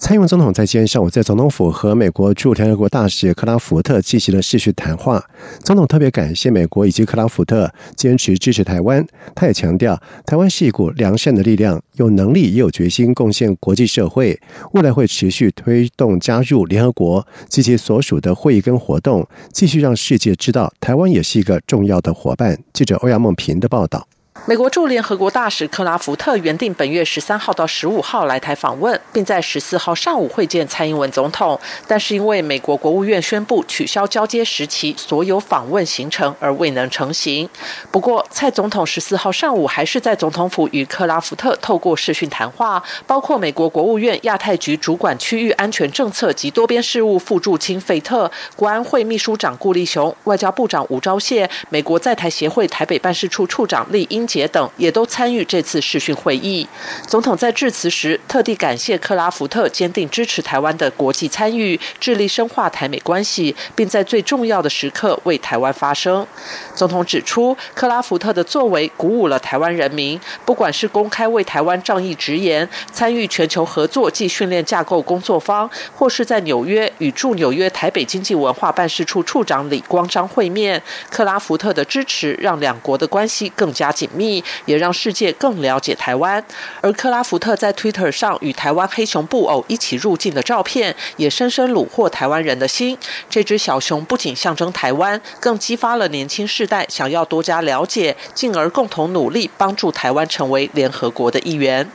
蔡英文总统在今天上午在总统府和美国驻联合国大使克拉福特进行了视讯谈话。总统特别感谢美国以及克拉福特坚持支持台湾。他也强调，台湾是一股良善的力量，有能力也有决心贡献国际社会。未来会持续推动加入联合国及其所属的会议跟活动，继续让世界知道台湾也是一个重要的伙伴。记者欧阳梦平的报道。美国驻联合国大使克拉福特原定本月十三号到十五号来台访问，并在十四号上午会见蔡英文总统，但是因为美国国务院宣布取消交接时期所有访问行程而未能成行。不过，蔡总统十四号上午还是在总统府与克拉福特透过视讯谈话，包括美国国务院亚太局主管区域安全政策及多边事务副驻青费特、国安会秘书长顾立雄、外交部长吴钊燮、美国在台协会台北办事处处长厉英杰。等也都参与这次视讯会议。总统在致辞时特地感谢克拉福特坚定支持台湾的国际参与，致力深化台美关系，并在最重要的时刻为台湾发声。总统指出，克拉福特的作为鼓舞了台湾人民，不管是公开为台湾仗义直言，参与全球合作暨训练架构工作方，或是在纽约与驻纽约台北经济文化办事处处长李光章会面，克拉福特的支持让两国的关系更加紧密。也让世界更了解台湾，而克拉福特在 Twitter 上与台湾黑熊布偶一起入境的照片，也深深虏获台湾人的心。这只小熊不仅象征台湾，更激发了年轻世代想要多加了解，进而共同努力帮助台湾成为联合国的一员。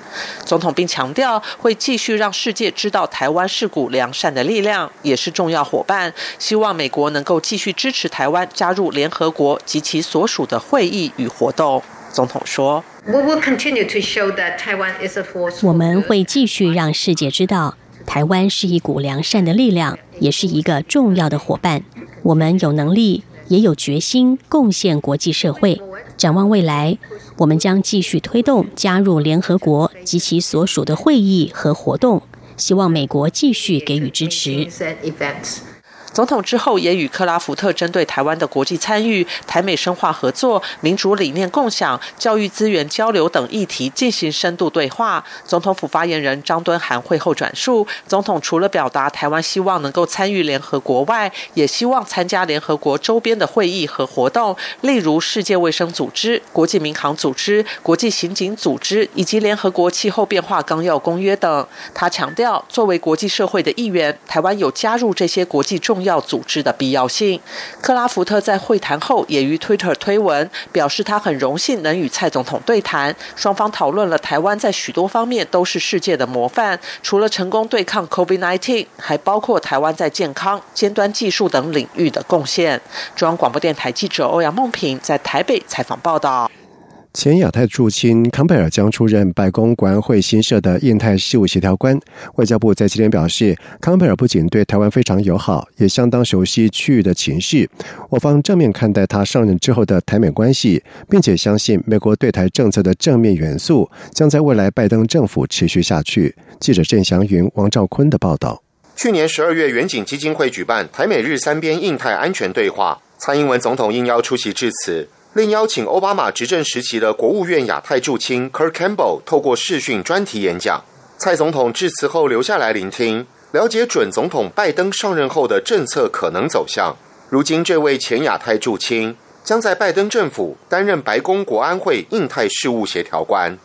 总统并强调，会继续让世界知道台湾是股良善的力量，也是重要伙伴。希望美国能够继续支持台湾加入联合国及其所属的会议与活动。总统说：“我们会继续让世界知道，台湾是一股良善的力量，也是一个重要的伙伴。我们有能力，也有决心贡献国际社会。展望未来，我们将继续推动加入联合国及其所属的会议和活动，希望美国继续给予支持。”总统之后也与克拉福特针对台湾的国际参与、台美深化合作、民主理念共享、教育资源交流等议题进行深度对话。总统府发言人张敦涵会后转述，总统除了表达台湾希望能够参与联合国外，也希望参加联合国周边的会议和活动，例如世界卫生组织、国际民航组织、国际刑警组织以及联合国气候变化纲要公约等。他强调，作为国际社会的一员，台湾有加入这些国际重要组织的必要性。克拉福特在会谈后也于 Twitter 推文表示，他很荣幸能与蔡总统对谈，双方讨论了台湾在许多方面都是世界的模范，除了成功对抗 COVID-19，还包括台湾在健康、尖端技术等领域的贡献。中央广播电台记者欧阳梦平在台北采访报道。前亚太驻青康佩尔将出任白宫国安会新设的印太事务协调官。外交部在今天表示，康佩尔不仅对台湾非常友好，也相当熟悉区域的情势。我方正面看待他上任之后的台美关系，并且相信美国对台政策的正面元素将在未来拜登政府持续下去。记者郑祥云、王兆坤的报道。去年十二月，远景基金会举办台美日三边印太安全对话，蔡英文总统应邀出席致辞。另邀请奥巴马执政时期的国务院亚太驻青 Kirk Campbell 透过视讯专题演讲。蔡总统致辞后留下来聆听，了解准总统拜登上任后的政策可能走向。如今，这位前亚太驻青将在拜登政府担任白宫国安会印太事务协调官。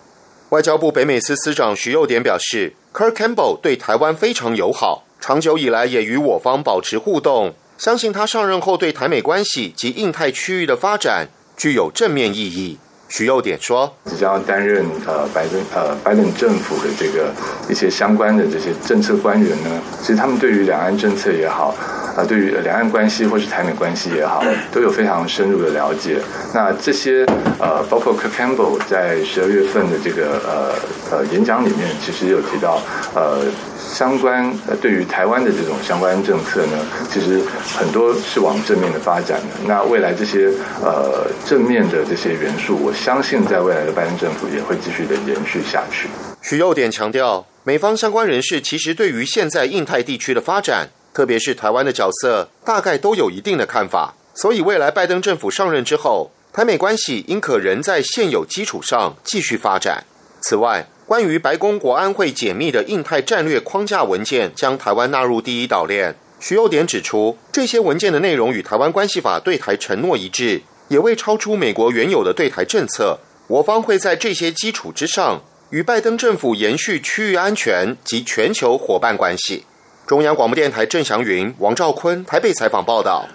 外交部北美司司长徐佑典表示，Kirk Campbell 对台湾非常友好，长久以来也与我方保持互动，相信他上任后对台美关系及印太区域的发展。具有正面意义。徐佑典说：“即将要担任呃拜登呃拜登政府的这个一些相关的这些政策官员呢，其实他们对于两岸政策也好，啊，对于两岸关系或是台美关系也好，都有非常深入的了解。那这些呃，包括 Kirk Campbell 在十二月份的这个呃呃演讲里面，其实有提到呃。相关呃，对于台湾的这种相关政策呢，其实很多是往正面的发展的。那未来这些呃正面的这些元素，我相信在未来的拜登政府也会继续的延续下去。许又典强调，美方相关人士其实对于现在印太地区的发展，特别是台湾的角色，大概都有一定的看法。所以未来拜登政府上任之后，台美关系应可仍在现有基础上继续发展。此外，关于白宫国安会解密的印太战略框架文件，将台湾纳入第一岛链。徐幼典指出，这些文件的内容与台湾关系法对台承诺一致，也未超出美国原有的对台政策。我方会在这些基础之上，与拜登政府延续区域安全及全球伙伴关系。中央广播电台郑祥云、王兆坤台北采访报道。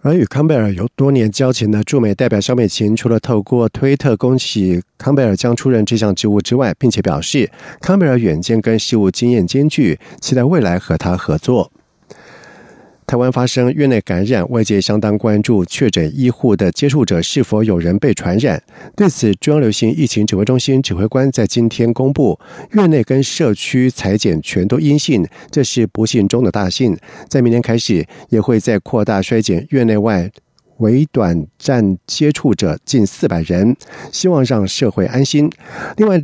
而与康贝尔有多年交情的驻美代表肖美琴，除了透过推特恭喜康贝尔将出任这项职务之外，并且表示康贝尔远见跟事务经验兼具，期待未来和他合作。台湾发生院内感染，外界相当关注确诊医护的接触者是否有人被传染。对此，中央流行疫情指挥中心指挥官在今天公布，院内跟社区裁剪全都阴性，这是不幸中的大幸。在明天开始，也会再扩大衰减院内外为短暂接触者近四百人，希望让社会安心。另外，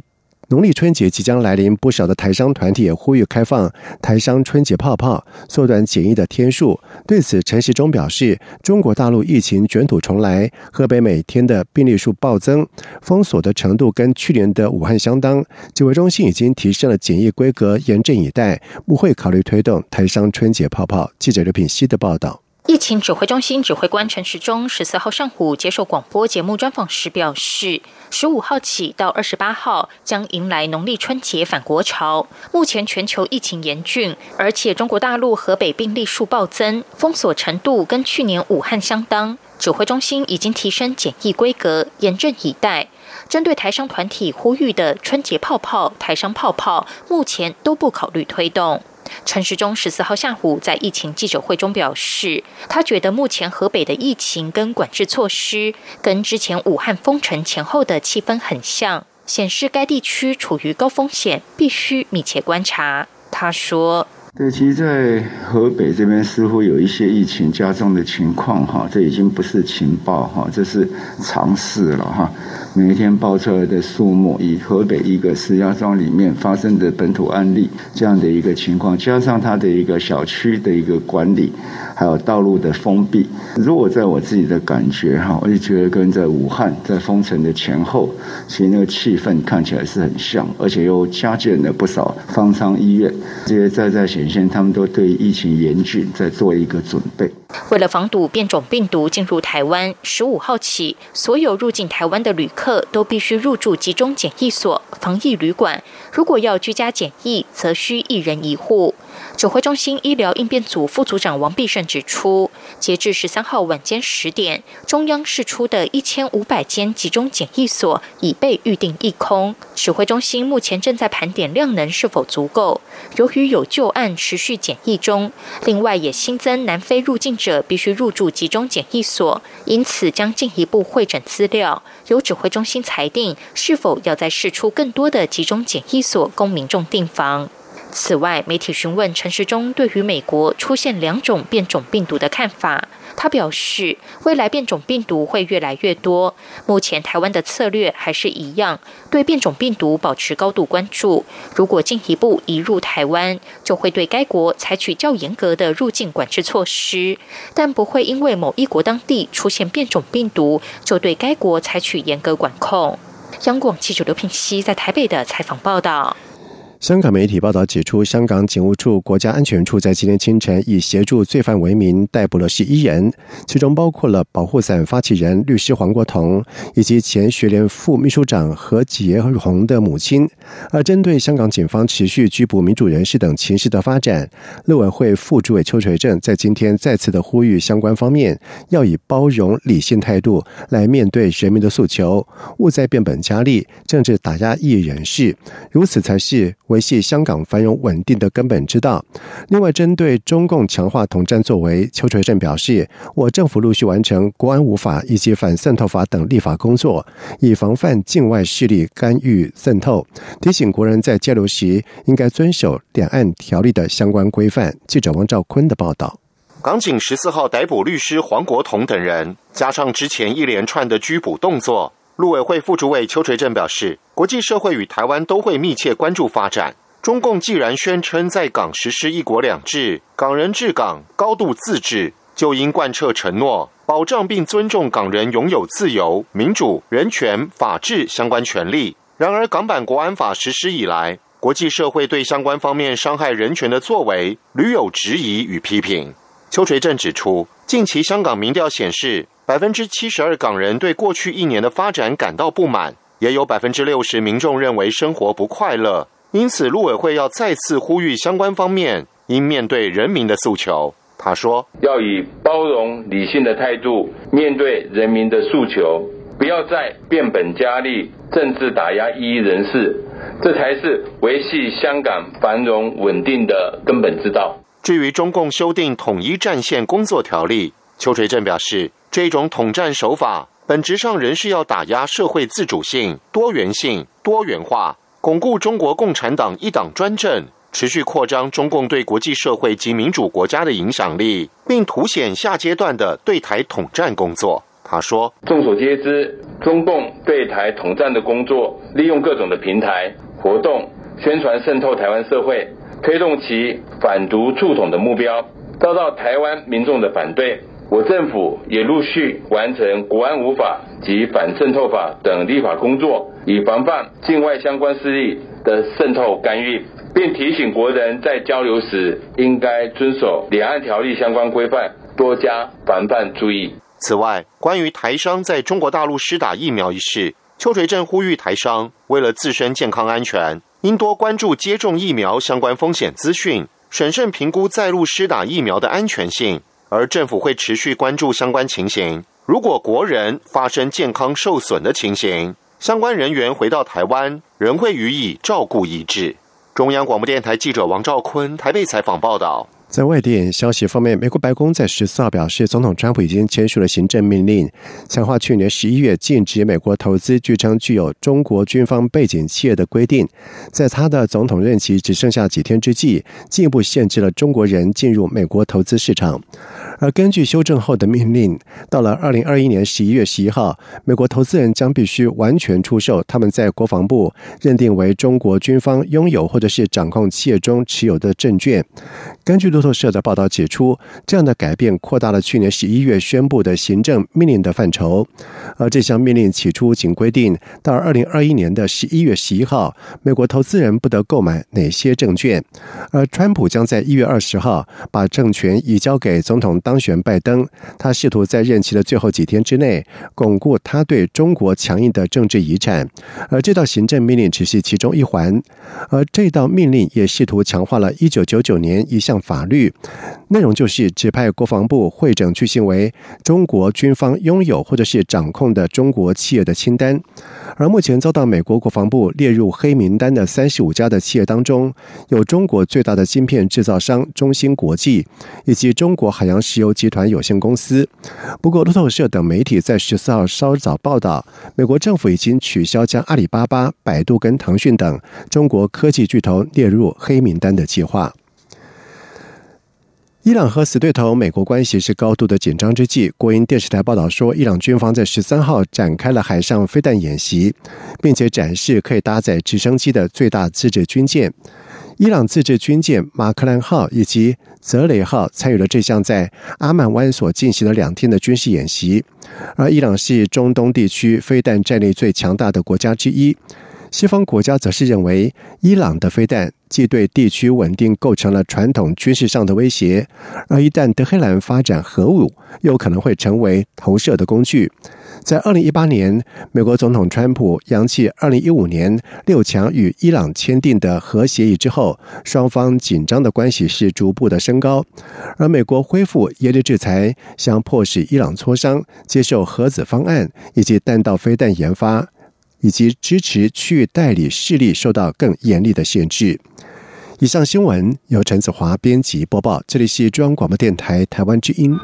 农历春节即将来临，不少的台商团体也呼吁开放台商春节泡泡，缩短检疫的天数。对此，陈时中表示，中国大陆疫情卷土重来，河北每天的病例数暴增，封锁的程度跟去年的武汉相当。指挥中心已经提升了检疫规格，严阵以待，不会考虑推动台商春节泡泡。记者刘品希的报道。疫情指挥中心指挥官陈时中十四号上午接受广播节目专访时表示，十五号起到二十八号将迎来农历春节返国潮。目前全球疫情严峻，而且中国大陆河北病例数暴增，封锁程度跟去年武汉相当。指挥中心已经提升检疫规格，严阵以待。针对台商团体呼吁的春节泡泡、台商泡泡，目前都不考虑推动。陈时中十四号下午在疫情记者会中表示，他觉得目前河北的疫情跟管制措施，跟之前武汉封城前后的气氛很像，显示该地区处于高风险，必须密切观察。他说。对，其实，在河北这边似乎有一些疫情加重的情况，哈，这已经不是情报，哈，这是常事了，哈。每一天报出来的数目，以河北一个石家庄里面发生的本土案例这样的一个情况，加上它的一个小区的一个管理，还有道路的封闭，如果在我自己的感觉，哈，我就觉得跟在武汉在封城的前后，其实那个气氛看起来是很像，而且又加建了不少方舱医院，这些在在显现，他们都对疫情严峻在做一个准备。为了防堵变种病毒进入台湾，十五号起，所有入境台湾的旅客客都必须入住集中检疫所、防疫旅馆。如果要居家检疫，则需一人一户。指挥中心医疗应变组副组长王必胜指出，截至十三号晚间十点，中央释出的一千五百间集中检疫所已被预定一空。指挥中心目前正在盘点量能是否足够。由于有旧案持续检疫中，另外也新增南非入境者必须入住集中检疫所，因此将进一步会诊资料，由指挥中心裁定是否要再释出更多的集中检疫所供民众订房。此外，媒体询问陈时中对于美国出现两种变种病毒的看法，他表示，未来变种病毒会越来越多。目前台湾的策略还是一样，对变种病毒保持高度关注。如果进一步移入台湾，就会对该国采取较严格的入境管制措施，但不会因为某一国当地出现变种病毒，就对该国采取严格管控。央广记者刘品熙在台北的采访报道。香港媒体报道指出，香港警务处国家安全处在今天清晨以协助罪犯为名逮捕了十一人，其中包括了保护伞发起人律师黄国同以及前学联副秘书长何洁红的母亲。而针对香港警方持续拘捕民主人士等情势的发展，陆委会副主委邱垂正在今天再次的呼吁相关方面要以包容理性态度来面对人民的诉求，勿再变本加厉，政治打压异议人士，如此才是。维系香港繁荣稳定的根本之道。另外，针对中共强化统战作为，邱垂正表示，我政府陆续完成国安无法以及反渗透法等立法工作，以防范境外势力干预渗透。提醒国人在交流时应该遵守两岸条例的相关规范。记者王兆坤的报道。港警十四号逮捕律师黄国同等人，加上之前一连串的拘捕动作，陆委会副主委邱垂正表示，国际社会与台湾都会密切关注发展。中共既然宣称在港实施一国两制，港人治港高度自治，就应贯彻承诺，保障并尊重港人拥有自由、民主、人权、法治相关权利。然而，港版国安法实施以来，国际社会对相关方面伤害人权的作为屡有质疑与批评。邱垂正指出，近期香港民调显示，百分之七十二港人对过去一年的发展感到不满，也有百分之六十民众认为生活不快乐。因此，陆委会要再次呼吁相关方面应面对人民的诉求。他说：“要以包容、理性的态度面对人民的诉求，不要再变本加厉、政治打压异议人士，这才是维系香港繁荣稳定的根本之道。”至于中共修订统一战线工作条例，邱垂正表示，这种统战手法本质上仍是要打压社会自主性、多元性、多元化，巩固中国共产党一党专政，持续扩张中共对国际社会及民主国家的影响力，并凸显下阶段的对台统战工作。他说：“众所皆知，中共对台统战的工作，利用各种的平台活动，宣传渗透台湾社会。”推动其反独促统的目标，遭到台湾民众的反对。我政府也陆续完成国安无法及反渗透法等立法工作，以防范境外相关势力的渗透干预，并提醒国人在交流时应该遵守两岸条例相关规范，多加防范注意。此外，关于台商在中国大陆施打疫苗一事，邱垂正呼吁台商为了自身健康安全。应多关注接种疫苗相关风险资讯，审慎评估在路施打疫苗的安全性。而政府会持续关注相关情形。如果国人发生健康受损的情形，相关人员回到台湾，仍会予以照顾医治。中央广播电台记者王兆坤台北采访报道。在外电消息方面，美国白宫在十四号表示，总统川普已经签署了行政命令，强化去年十一月禁止美国投资据称具有中国军方背景企业的规定。在他的总统任期只剩下几天之际，进一步限制了中国人进入美国投资市场。而根据修正后的命令，到了二零二一年十一月十一号，美国投资人将必须完全出售他们在国防部认定为中国军方拥有或者是掌控企业中持有的证券。根据路透社的报道指出，这样的改变扩大了去年十一月宣布的行政命令的范畴。而这项命令起初仅规定到二零二一年的十一月十一号，美国投资人不得购买哪些证券。而川普将在一月二十号把政权移交给总统。当选拜登，他试图在任期的最后几天之内巩固他对中国强硬的政治遗产，而这道行政命令只是其中一环。而这道命令也试图强化了1999年一项法律，内容就是指派国防部会整去信为中国军方拥有或者是掌控的中国企业的清单。而目前遭到美国国防部列入黑名单的三十五家的企业当中，有中国最大的芯片制造商中芯国际，以及中国海洋。石油集团有限公司。不过，路透社等媒体在十四号稍早报道，美国政府已经取消将阿里巴巴、百度跟腾讯等中国科技巨头列入黑名单的计划。伊朗和死对头美国关系是高度的紧张之际，国营电视台报道说，伊朗军方在十三号展开了海上飞弹演习，并且展示可以搭载直升机的最大自制军舰。伊朗自制军舰马克兰号以及泽雷号参与了这项在阿曼湾所进行的两天的军事演习，而伊朗是中东地区飞弹战力最强大的国家之一。西方国家则是认为，伊朗的飞弹既对地区稳定构成了传统军事上的威胁，而一旦德黑兰发展核武，又可能会成为投射的工具。在二零一八年，美国总统川普扬弃二零一五年六强与伊朗签订的核协议之后，双方紧张的关系是逐步的升高。而美国恢复严厉制裁，将迫使伊朗磋商接受核子方案以及弹道飞弹研发。以及支持区域代理势力受到更严厉的限制。以上新闻由陈子华编辑播报，这里是中央广播电台台湾之音。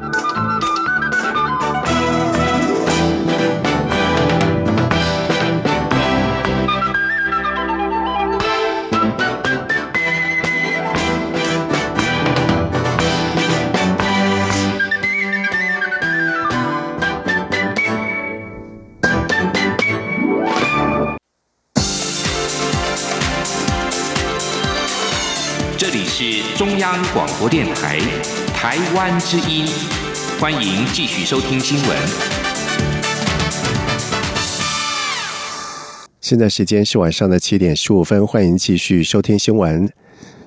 是中央广播电台台湾之音，欢迎继续收听新闻。现在时间是晚上的七点十五分，欢迎继续收听新闻。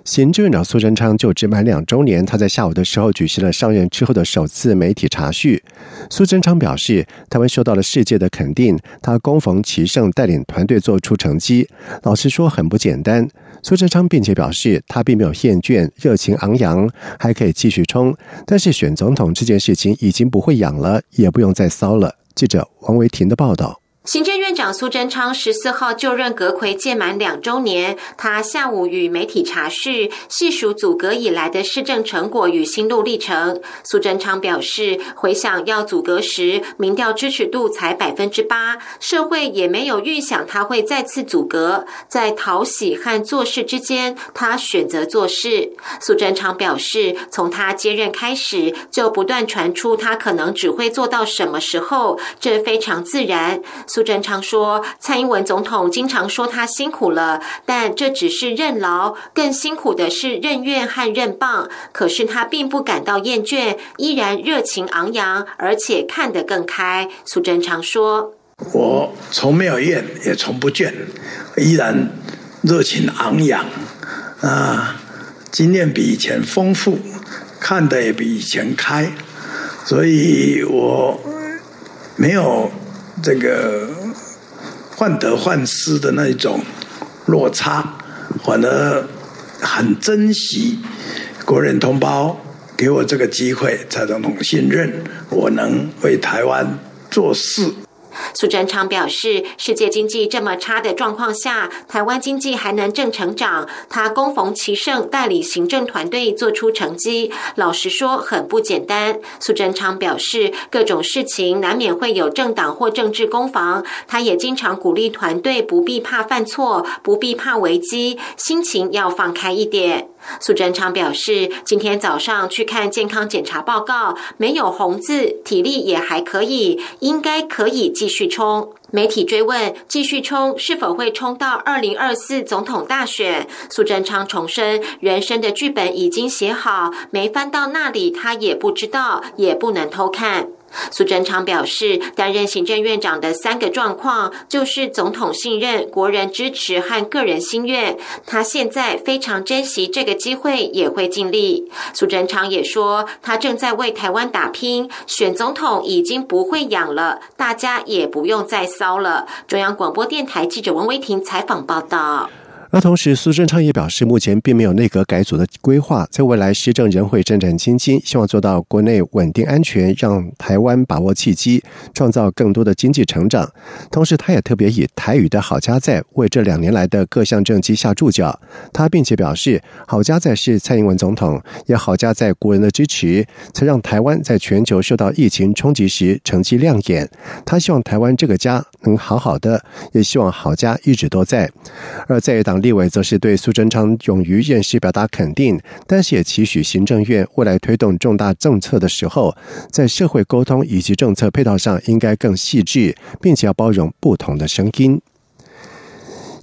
行政院长苏贞昌就职满两周年，他在下午的时候举行了上任之后的首次媒体茶叙。苏贞昌表示，台湾受到了世界的肯定，他恭逢其盛，带领团队做出成绩。老实说，很不简单。苏贞昌并且表示，他并没有厌倦，热情昂扬，还可以继续冲。但是选总统这件事情已经不会养了，也不用再骚了。记者王维婷的报道。行政院长苏贞昌十四号就任阁魁届满两周年，他下午与媒体茶叙，细数组阁以来的施政成果与心路历程。苏贞昌表示，回想要组阁时，民调支持度才百分之八，社会也没有预想他会再次组阁。在讨喜和做事之间，他选择做事。苏贞昌表示，从他接任开始，就不断传出他可能只会做到什么时候，这非常自然。苏贞昌说：“蔡英文总统经常说他辛苦了，但这只是任劳，更辛苦的是任怨和任棒。可是他并不感到厌倦，依然热情昂扬，而且看得更开。”苏贞昌说：“我从没有厌，也从不倦，依然热情昂扬啊，经验比以前丰富，看得也比以前开，所以我没有。”这个患得患失的那一种落差，反而很珍惜国人同胞给我这个机会，蔡总统信任我能为台湾做事。苏贞昌表示，世界经济这么差的状况下，台湾经济还能正成长，他恭逢其盛，带领行政团队做出成绩。老实说，很不简单。苏贞昌表示，各种事情难免会有政党或政治攻防，他也经常鼓励团队不必怕犯错，不必怕危机，心情要放开一点。苏贞昌表示，今天早上去看健康检查报告，没有红字，体力也还可以，应该可以继续冲。媒体追问继续冲是否会冲到二零二四总统大选，苏贞昌重申，人生的剧本已经写好，没翻到那里他也不知道，也不能偷看。苏贞昌表示，担任行政院长的三个状况就是总统信任、国人支持和个人心愿。他现在非常珍惜这个机会，也会尽力。苏贞昌也说，他正在为台湾打拼，选总统已经不会养了，大家也不用再骚了。中央广播电台记者王维婷采访报道。而同时，苏贞昌也表示，目前并没有内阁改组的规划，在未来施政仍会战战兢兢，希望做到国内稳定安全，让台湾把握契机，创造更多的经济成长。同时，他也特别以台语的好家在为这两年来的各项政绩下注脚。他并且表示，好家在是蔡英文总统，也好家在国人的支持，才让台湾在全球受到疫情冲击时成绩亮眼。他希望台湾这个家能好好的，也希望好家一直都在。而在党。立委则是对苏贞昌勇于认识表达肯定，但是也期许行政院未来推动重大政策的时候，在社会沟通以及政策配套上应该更细致，并且要包容不同的声音。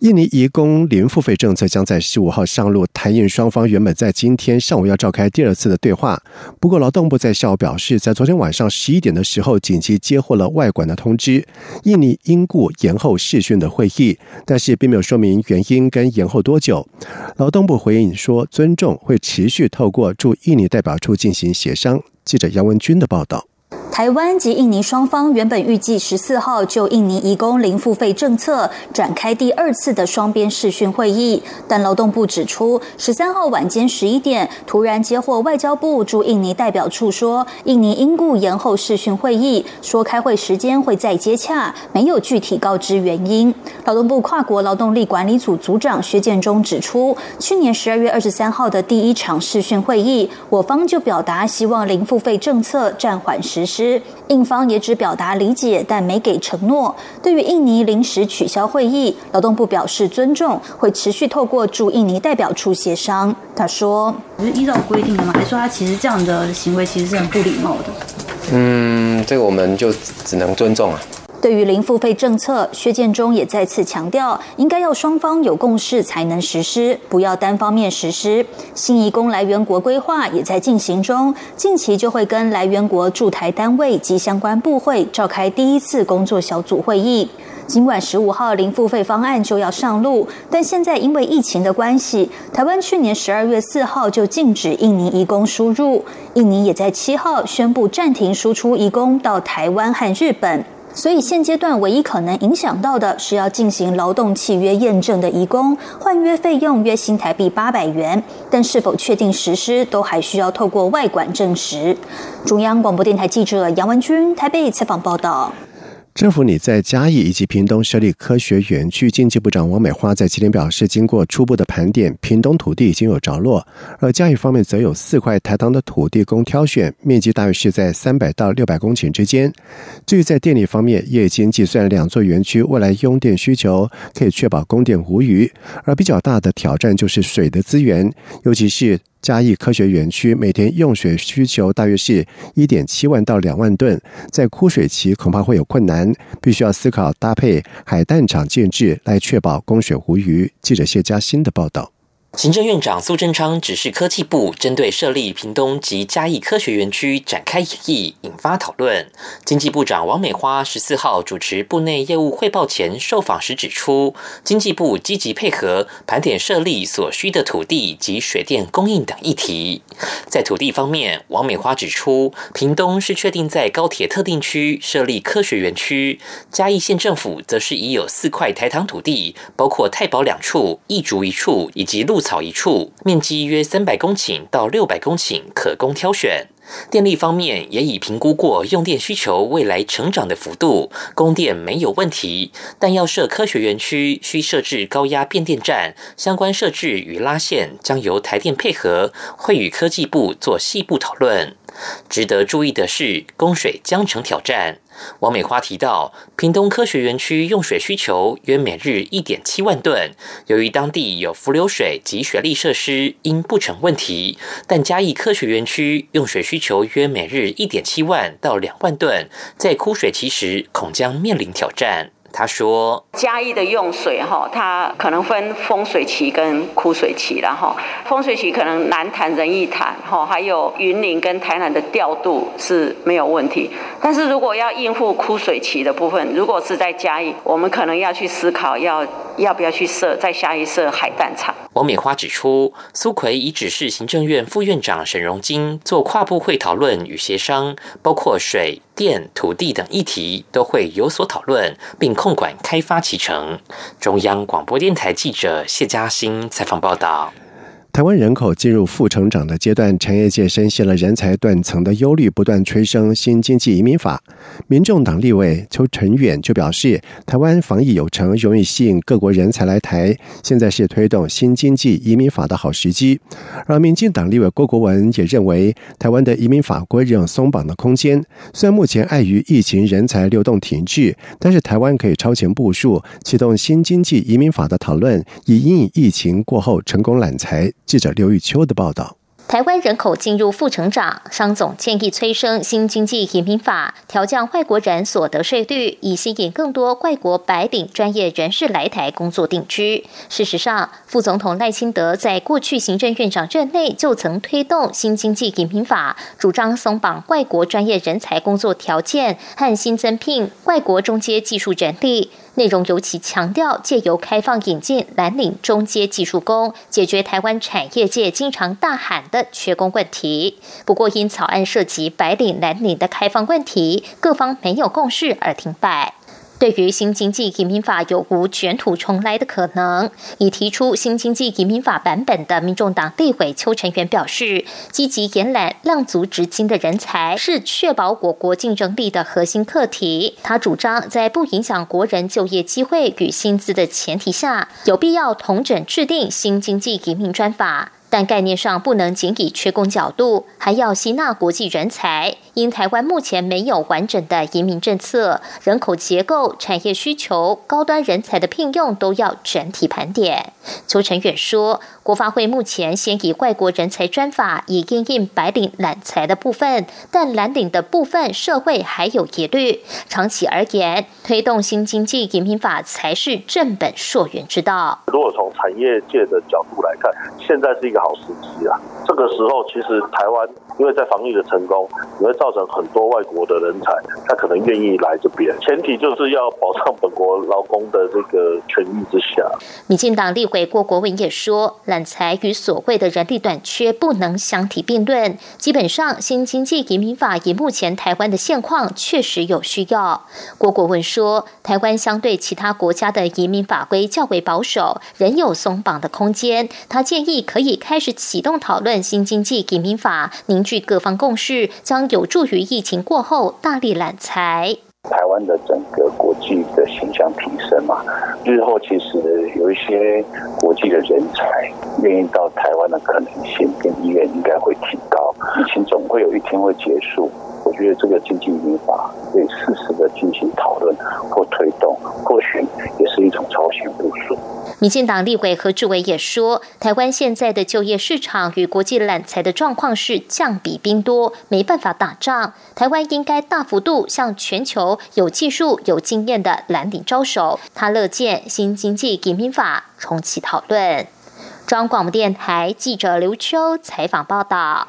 印尼移工零付费政策将在十五号上路，台印双方原本在今天上午要召开第二次的对话。不过，劳动部在下午表示，在昨天晚上十一点的时候紧急接获了外管的通知，印尼因故延后视讯的会议，但是并没有说明原因跟延后多久。劳动部回应说，尊重会持续透过驻印尼代表处进行协商。记者杨文军的报道。台湾及印尼双方原本预计十四号就印尼移工零付费政策展开第二次的双边视讯会议，但劳动部指出，十三号晚间十一点突然接获外交部驻印尼代表处说，印尼因故延后视讯会议，说开会时间会再接洽，没有具体告知原因。劳动部跨国劳动力管理组组长薛建中指出，去年十二月二十三号的第一场视讯会议，我方就表达希望零付费政策暂缓实施。印方也只表达理解，但没给承诺。对于印尼临时取消会议，劳动部表示尊重，会持续透过驻印尼代表处协商。他说：“是依照规定的吗？还是说他其实这样的行为其实是很不礼貌的？”嗯，这个我们就只能尊重啊。对于零付费政策，薛建中也再次强调，应该要双方有共识才能实施，不要单方面实施。新移工来源国规划也在进行中，近期就会跟来源国驻台单位及相关部会召开第一次工作小组会议。尽管十五号零付费方案就要上路，但现在因为疫情的关系，台湾去年十二月四号就禁止印尼移工输入，印尼也在七号宣布暂停输出移工到台湾和日本。所以现阶段唯一可能影响到的是要进行劳动契约验证的移工换约费用约新台币八百元，但是否确定实施都还需要透过外管证实。中央广播电台记者杨文君台北采访报道。政府拟在嘉义以及屏东设立科学园区。经济部长王美花在今天表示，经过初步的盘点，屏东土地已经有着落，而嘉义方面则有四块台糖的土地供挑选，面积大约是在三百到六百公顷之间。至于在电力方面，也已经计算两座园区未来用电需求，可以确保供电无虞。而比较大的挑战就是水的资源，尤其是。嘉义科学园区每天用水需求大约是一点七万到两万吨，在枯水期恐怕会有困难，必须要思考搭配海淡厂建制来确保供水无虞。记者谢佳欣的报道。行政院长苏贞昌指示科技部针对设立屏东及嘉义科学园区展开演绎，引发讨论。经济部长王美花十四号主持部内业务汇报前受访时指出，经济部积极配合盘点设立所需的土地及水电供应等议题。在土地方面，王美花指出，屏东是确定在高铁特定区设立科学园区，嘉义县政府则是已有四块台糖土地，包括太保两处、义竹一处以及鹿。草一处，面积约三百公顷到六百公顷，可供挑选。电力方面也已评估过用电需求未来成长的幅度，供电没有问题。但要设科学园区，需设置高压变电站，相关设置与拉线将由台电配合，会与科技部做细部讨论。值得注意的是，供水将成挑战。王美花提到，屏东科学园区用水需求约每日一点七万吨，由于当地有浮流水及水利设施，因不成问题。但嘉义科学园区用水需求约每日一点七万到两万吨，在枯水期时恐将面临挑战。他说：“嘉义的用水哈，它可能分丰水期跟枯水期然后丰水期可能南潭、仁义潭哈，还有云林跟台南的调度是没有问题。但是如果要应付枯水期的部分，如果是在嘉义，我们可能要去思考要要不要去设再下一设海淡厂。”王美花指出，苏奎已指示行政院副院长沈荣金做跨部会讨论与协商，包括水电、土地等议题都会有所讨论，并。控管开发其成。中央广播电台记者谢嘉欣采访报道。台湾人口进入负成长的阶段，产业界深陷了人才断层的忧虑，不断催生新经济移民法。民众党立委邱成远就表示，台湾防疫有成，容易吸引各国人才来台，现在是推动新经济移民法的好时机。而民进党立委郭国文也认为，台湾的移民法规仍有松绑的空间。虽然目前碍于疫情，人才流动停滞，但是台湾可以超前部署，启动新经济移民法的讨论，以因疫情过后成功揽才。记者刘玉秋的报道：台湾人口进入负成长，商总建议催生新经济移民法，调降外国人所得税率，以吸引更多外国白领专业人士来台工作定居。事实上，副总统赖清德在过去行政院长任内就曾推动新经济移民法，主张松绑外国专业人才工作条件和新增聘外国中阶技术人力。内容尤其强调借由开放引进蓝领中阶技术工，解决台湾产业界经常大喊的缺工问题。不过，因草案涉及白领蓝领的开放问题，各方没有共识而停摆。对于新经济移民法有无卷土重来的可能，已提出新经济移民法版本的民众党立委邱成元表示，积极延揽量足值金的人才是确保我国竞争力的核心课题。他主张在不影响国人就业机会与薪资的前提下，有必要同整制定新经济移民专法。但概念上不能仅以缺工角度，还要吸纳国际人才。因台湾目前没有完整的移民政策，人口结构、产业需求、高端人才的聘用都要整体盘点。邱成远说。国发会目前先以外国人才专法以应应白领揽才的部分，但蓝领的部分社会还有疑虑。长期而言，推动新经济移民法才是正本溯源之道。如果从产业界的角度来看，现在是一个好时机啊！这个时候，其实台湾因为在防疫的成功，也会造成很多外国的人才，他可能愿意来这边。前提就是要保障本国劳工的这个权益之下。民进党立委郭国文也说，揽。才与所谓的人力短缺不能相提并论。基本上，新经济移民法以目前台湾的现况，确实有需要。郭国文说，台湾相对其他国家的移民法规较为保守，仍有松绑的空间。他建议可以开始启动讨论新经济移民法，凝据各方共识，将有助于疫情过后大力揽才。台湾的整个国际的形象提升嘛，日后其实有一些国际的人才愿意到台湾的可能性跟意愿应该会提高。疫情总会有一天会结束，我觉得这个经济移民法可以适时的进行讨论或推动，或许也是一种超前部署。民进党立委何志伟也说，台湾现在的就业市场与国际揽才的状况是降比兵多，没办法打仗。台湾应该大幅度向全球有技术、有经验的蓝领招手。他乐见新经济移民法重启讨论。中央广播电台记者刘秋采访报道。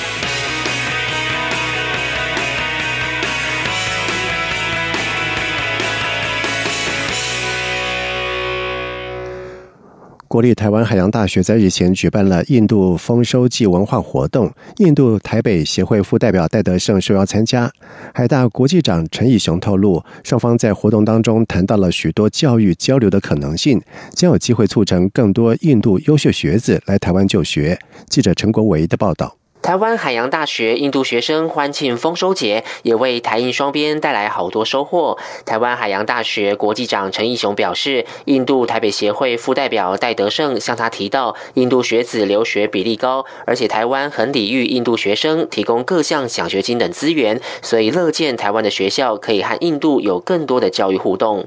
国立台湾海洋大学在日前举办了印度丰收季文化活动，印度台北协会副代表戴德胜受邀参加。海大国际长陈以雄透露，双方在活动当中谈到了许多教育交流的可能性，将有机会促成更多印度优秀学子来台湾就学。记者陈国维的报道。台湾海洋大学印度学生欢庆丰收节，也为台印双边带来好多收获。台湾海洋大学国际长陈义雄表示，印度台北协会副代表戴德胜向他提到，印度学子留学比例高，而且台湾很礼遇印度学生，提供各项奖学金等资源，所以乐见台湾的学校可以和印度有更多的教育互动。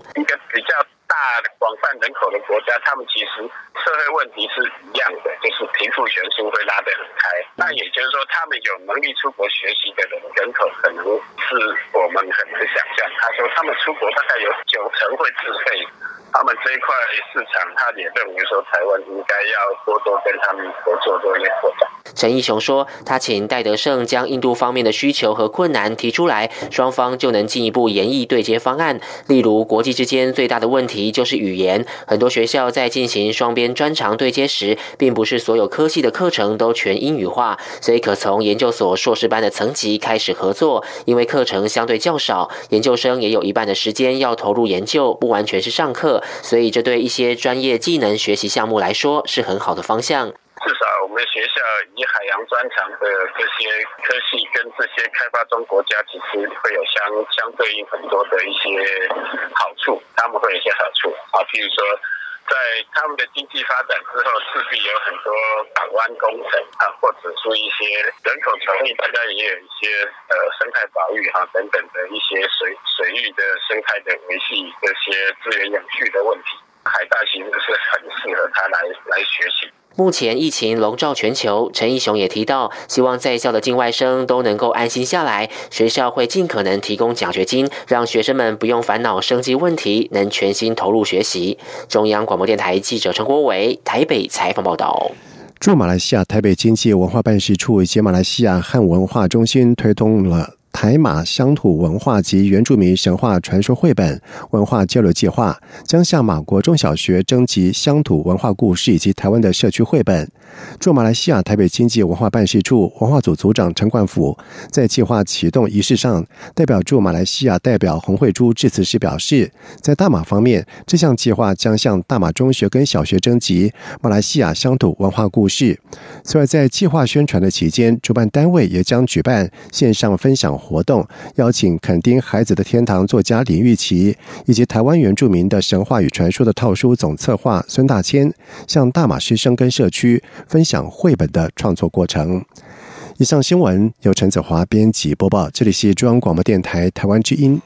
广泛人口的国家，他们其实。社会问题是一样的，就是贫富悬殊会拉得很开。那也就是说，他们有能力出国学习的人人口，可能是我们很难想象。他说，他们出国大概有九成会自费。他们这一块市场，他也认为说，台湾应该要多多跟他们合作，做一些扩展。陈义雄说，他请戴德胜将印度方面的需求和困难提出来，双方就能进一步研议对接方案。例如，国际之间最大的问题就是语言，很多学校在进行双边专长对接时，并不是所有科系的课程都全英语化，所以可从研究所硕士班的层级开始合作。因为课程相对较少，研究生也有一半的时间要投入研究，不完全是上课。所以，这对一些专业技能学习项目来说是很好的方向。学校以海洋专长的这些科系，跟这些开发中国家，其实会有相相对应很多的一些好处。他们会有一些好处啊，譬如说。在他们的经济发展之后，势必有很多港湾工程啊，或者说一些人口稠密，大家也有一些呃生态保育哈等等的一些水水域的生态的维系这些资源永续的问题，海大其实是很适合他来来学习。目前疫情笼罩全球，陈义雄也提到，希望在校的境外生都能够安心下来，学校会尽可能提供奖学金，让学生们不用烦恼生计问题，能全心投入学习。中央广播电台记者陈国伟台北采访报道。驻马来西亚台北经济文化办事处以及马来西亚汉文化中心推动了。台马乡土文化及原住民神话传说绘本文化交流计划将向马国中小学征集乡土文化故事以及台湾的社区绘本。驻马来西亚台北经济文化办事处文化组组长陈冠甫在计划启动仪式上，代表驻马来西亚代表洪慧珠致辞时表示，在大马方面，这项计划将向大马中学跟小学征集马来西亚乡土文化故事。此外，在计划宣传的期间，主办单位也将举办线上分享。活动邀请垦丁孩子的天堂作家林玉琪，以及台湾原住民的神话与传说的套书总策划孙大千，向大马师生跟社区分享绘本的创作过程。以上新闻由陈子华编辑播报，这里是中央广播电台台湾之音。